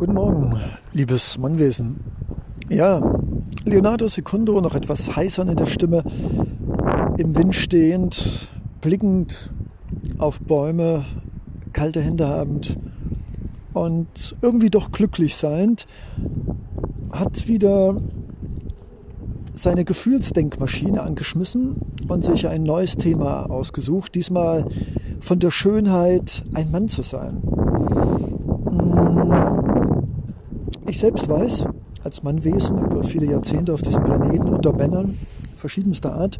Guten Morgen, liebes Mannwesen. Ja, Leonardo Secundo noch etwas heißer in der Stimme, im Wind stehend, blickend auf Bäume, kalte Hände habend und irgendwie doch glücklich seiend, hat wieder seine Gefühlsdenkmaschine angeschmissen und sich ein neues Thema ausgesucht, diesmal von der Schönheit, ein Mann zu sein. Hm, ich selbst weiß, als Mannwesen über viele Jahrzehnte auf diesem Planeten unter Männern verschiedenster Art,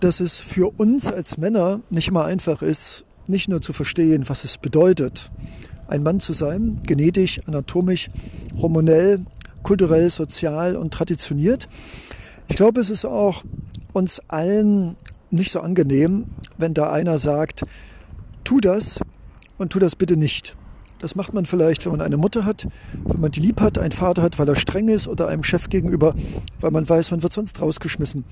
dass es für uns als Männer nicht immer einfach ist, nicht nur zu verstehen, was es bedeutet, ein Mann zu sein, genetisch, anatomisch, hormonell, kulturell, sozial und traditioniert. Ich glaube, es ist auch uns allen nicht so angenehm, wenn da einer sagt, tu das und tu das bitte nicht. Das macht man vielleicht, wenn man eine Mutter hat, wenn man die lieb hat, einen Vater hat, weil er streng ist oder einem Chef gegenüber, weil man weiß, man wird sonst rausgeschmissen.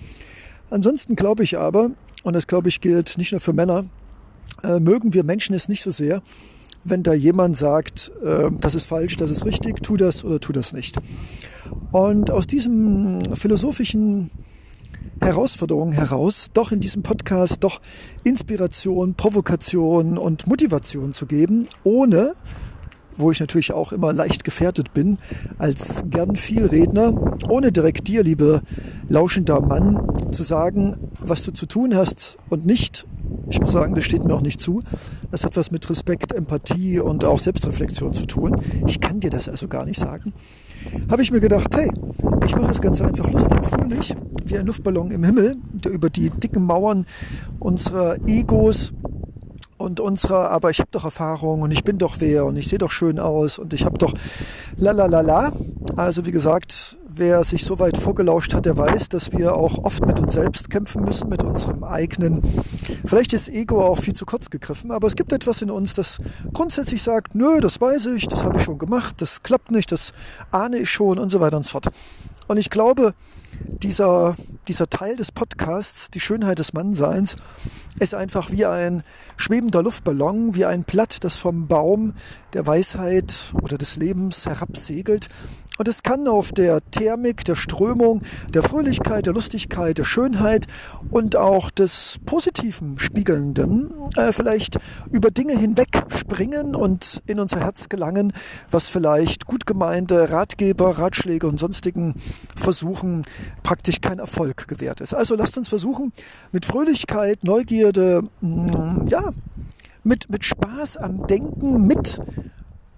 Ansonsten glaube ich aber, und das glaube ich gilt nicht nur für Männer, äh, mögen wir Menschen es nicht so sehr, wenn da jemand sagt, äh, das ist falsch, das ist richtig, tu das oder tu das nicht. Und aus diesem philosophischen Herausforderung heraus, doch in diesem Podcast doch Inspiration, Provokation und Motivation zu geben, ohne, wo ich natürlich auch immer leicht gefährdet bin, als gern Vielredner, ohne direkt dir, liebe lauschender Mann, zu sagen, was du zu tun hast und nicht. Ich muss sagen, das steht mir auch nicht zu. Das hat was mit Respekt, Empathie und auch Selbstreflexion zu tun. Ich kann dir das also gar nicht sagen habe ich mir gedacht, hey, ich mache es ganz einfach lustig, fröhlich, wie ein Luftballon im Himmel, der über die dicken Mauern unserer Egos und unserer, aber ich habe doch Erfahrung und ich bin doch wer und ich sehe doch schön aus und ich habe doch la la la la. Also wie gesagt, wer sich so weit vorgelauscht hat, der weiß, dass wir auch oft mit uns selbst kämpfen müssen, mit unserem eigenen. Vielleicht ist Ego auch viel zu kurz gegriffen, aber es gibt etwas in uns, das grundsätzlich sagt, nö, das weiß ich, das habe ich schon gemacht, das klappt nicht, das ahne ich schon und so weiter und so fort. Und ich glaube, dieser, dieser Teil des Podcasts, die Schönheit des Mannseins, ist einfach wie ein schwebender Luftballon, wie ein Blatt, das vom Baum der Weisheit oder des Lebens herabsegelt. Und es kann auf der Thermik, der Strömung, der Fröhlichkeit, der Lustigkeit, der Schönheit und auch des Positiven Spiegelnden äh, vielleicht über Dinge hinweg springen und in unser Herz gelangen, was vielleicht gut gemeinte Ratgeber, Ratschläge und sonstigen Versuchen praktisch kein Erfolg gewährt ist. Also lasst uns versuchen, mit Fröhlichkeit, Neugierde, mh, mm, ja, mit, mit Spaß am Denken, mit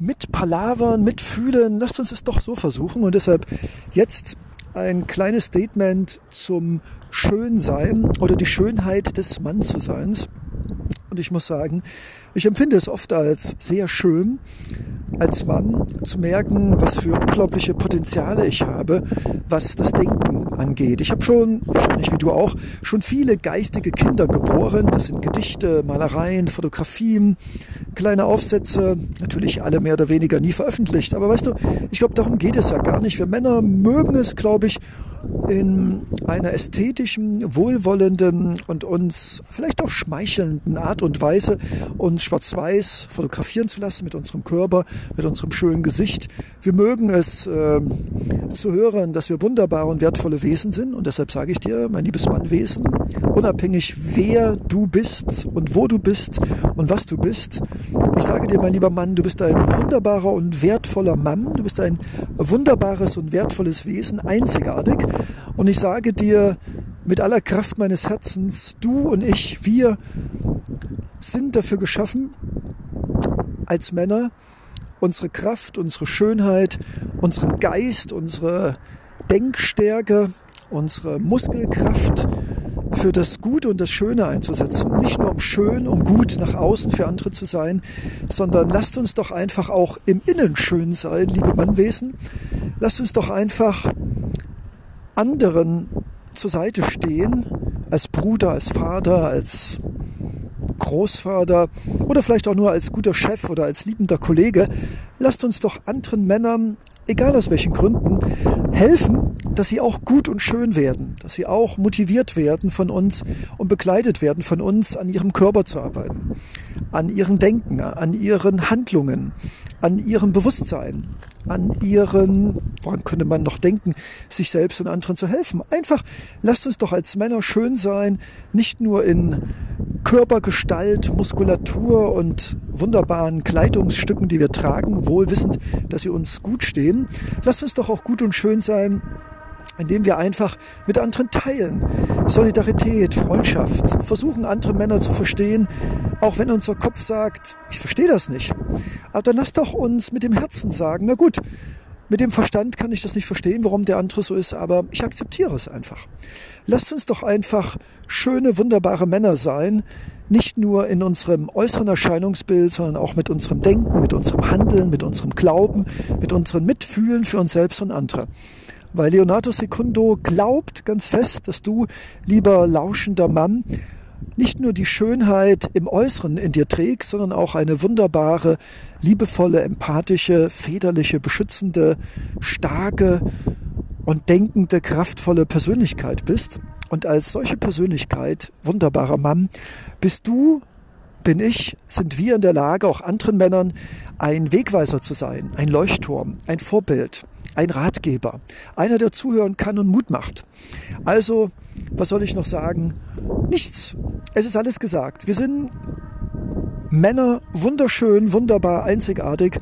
mit Palavern, mit Fühlen. Lasst uns es doch so versuchen. Und deshalb jetzt ein kleines Statement zum Schönsein oder die Schönheit des Mannzuseins. Und ich muss sagen, ich empfinde es oft als sehr schön, als Mann zu merken, was für unglaubliche Potenziale ich habe, was das Denken angeht. Ich habe schon, wahrscheinlich wie du auch, schon viele geistige Kinder geboren. Das sind Gedichte, Malereien, Fotografien, kleine Aufsätze, natürlich alle mehr oder weniger nie veröffentlicht. Aber weißt du, ich glaube, darum geht es ja gar nicht. Wir Männer mögen es, glaube ich, in einer ästhetischen, wohlwollenden und uns vielleicht auch schmeichelnden Art und Weise uns schwarz-weiß fotografieren zu lassen mit unserem Körper, mit unserem schönen Gesicht. Wir mögen es äh, zu hören, dass wir wunderbare und wertvolle Wesen sind. Und deshalb sage ich dir, mein liebes Mannwesen, unabhängig wer du bist und wo du bist und was du bist, ich sage dir, mein lieber Mann, du bist ein wunderbarer und wertvoller Mann, du bist ein wunderbares und wertvolles Wesen, einzigartig und ich sage dir mit aller Kraft meines Herzens, du und ich, wir sind dafür geschaffen, als Männer unsere Kraft, unsere Schönheit, unseren Geist, unsere Denkstärke, unsere Muskelkraft für das Gute und das Schöne einzusetzen. Nicht nur um schön, um gut nach außen für andere zu sein, sondern lasst uns doch einfach auch im Innen schön sein, liebe Mannwesen. Lasst uns doch einfach anderen zur Seite stehen, als Bruder, als Vater, als Großvater oder vielleicht auch nur als guter Chef oder als liebender Kollege, lasst uns doch anderen Männern, egal aus welchen Gründen, helfen, dass sie auch gut und schön werden, dass sie auch motiviert werden von uns und begleitet werden von uns, an ihrem Körper zu arbeiten. An ihren Denken, an ihren Handlungen, an ihrem Bewusstsein, an ihren, woran könnte man noch denken, sich selbst und anderen zu helfen. Einfach lasst uns doch als Männer schön sein, nicht nur in Körpergestalt, Muskulatur und wunderbaren Kleidungsstücken, die wir tragen, wohl wissend, dass sie uns gut stehen. Lasst uns doch auch gut und schön sein indem wir einfach mit anderen teilen. Solidarität, Freundschaft, versuchen andere Männer zu verstehen, auch wenn unser Kopf sagt, ich verstehe das nicht. Aber dann lass doch uns mit dem Herzen sagen, na gut, mit dem Verstand kann ich das nicht verstehen, warum der andere so ist, aber ich akzeptiere es einfach. Lasst uns doch einfach schöne, wunderbare Männer sein, nicht nur in unserem äußeren Erscheinungsbild, sondern auch mit unserem Denken, mit unserem Handeln, mit unserem Glauben, mit unserem Mitfühlen für uns selbst und andere. Weil Leonardo Secundo glaubt ganz fest, dass du, lieber lauschender Mann, nicht nur die Schönheit im Äußeren in dir trägst, sondern auch eine wunderbare, liebevolle, empathische, federliche, beschützende, starke und denkende, kraftvolle Persönlichkeit bist. Und als solche Persönlichkeit, wunderbarer Mann, bist du, bin ich, sind wir in der Lage, auch anderen Männern ein Wegweiser zu sein, ein Leuchtturm, ein Vorbild, ein Ratgeber, einer, der zuhören kann und Mut macht. Also, was soll ich noch sagen? Nichts. Es ist alles gesagt. Wir sind Männer wunderschön, wunderbar, einzigartig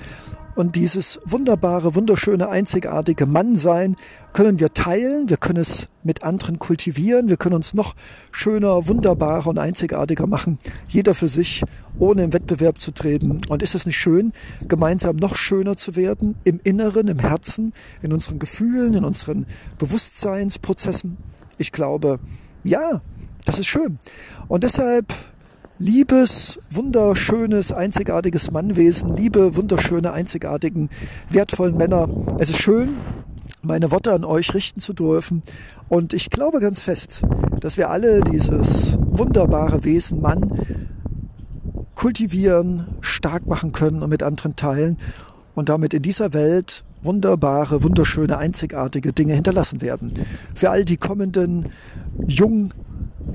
und dieses wunderbare, wunderschöne, einzigartige Mannsein können wir teilen, wir können es mit anderen kultivieren, wir können uns noch schöner, wunderbarer und einzigartiger machen, jeder für sich, ohne im Wettbewerb zu treten. Und ist es nicht schön, gemeinsam noch schöner zu werden, im Inneren, im Herzen, in unseren Gefühlen, in unseren Bewusstseinsprozessen? Ich glaube, ja, das ist schön. Und deshalb Liebes, wunderschönes, einzigartiges Mannwesen, liebe, wunderschöne, einzigartigen, wertvollen Männer. Es ist schön, meine Worte an euch richten zu dürfen. Und ich glaube ganz fest, dass wir alle dieses wunderbare Wesen Mann kultivieren, stark machen können und mit anderen teilen und damit in dieser Welt wunderbare, wunderschöne, einzigartige Dinge hinterlassen werden. Für all die kommenden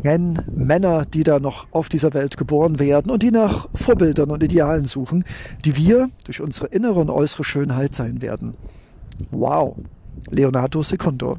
jungen Männer, die da noch auf dieser Welt geboren werden und die nach Vorbildern und Idealen suchen, die wir durch unsere innere und äußere Schönheit sein werden. Wow, Leonardo Secundo.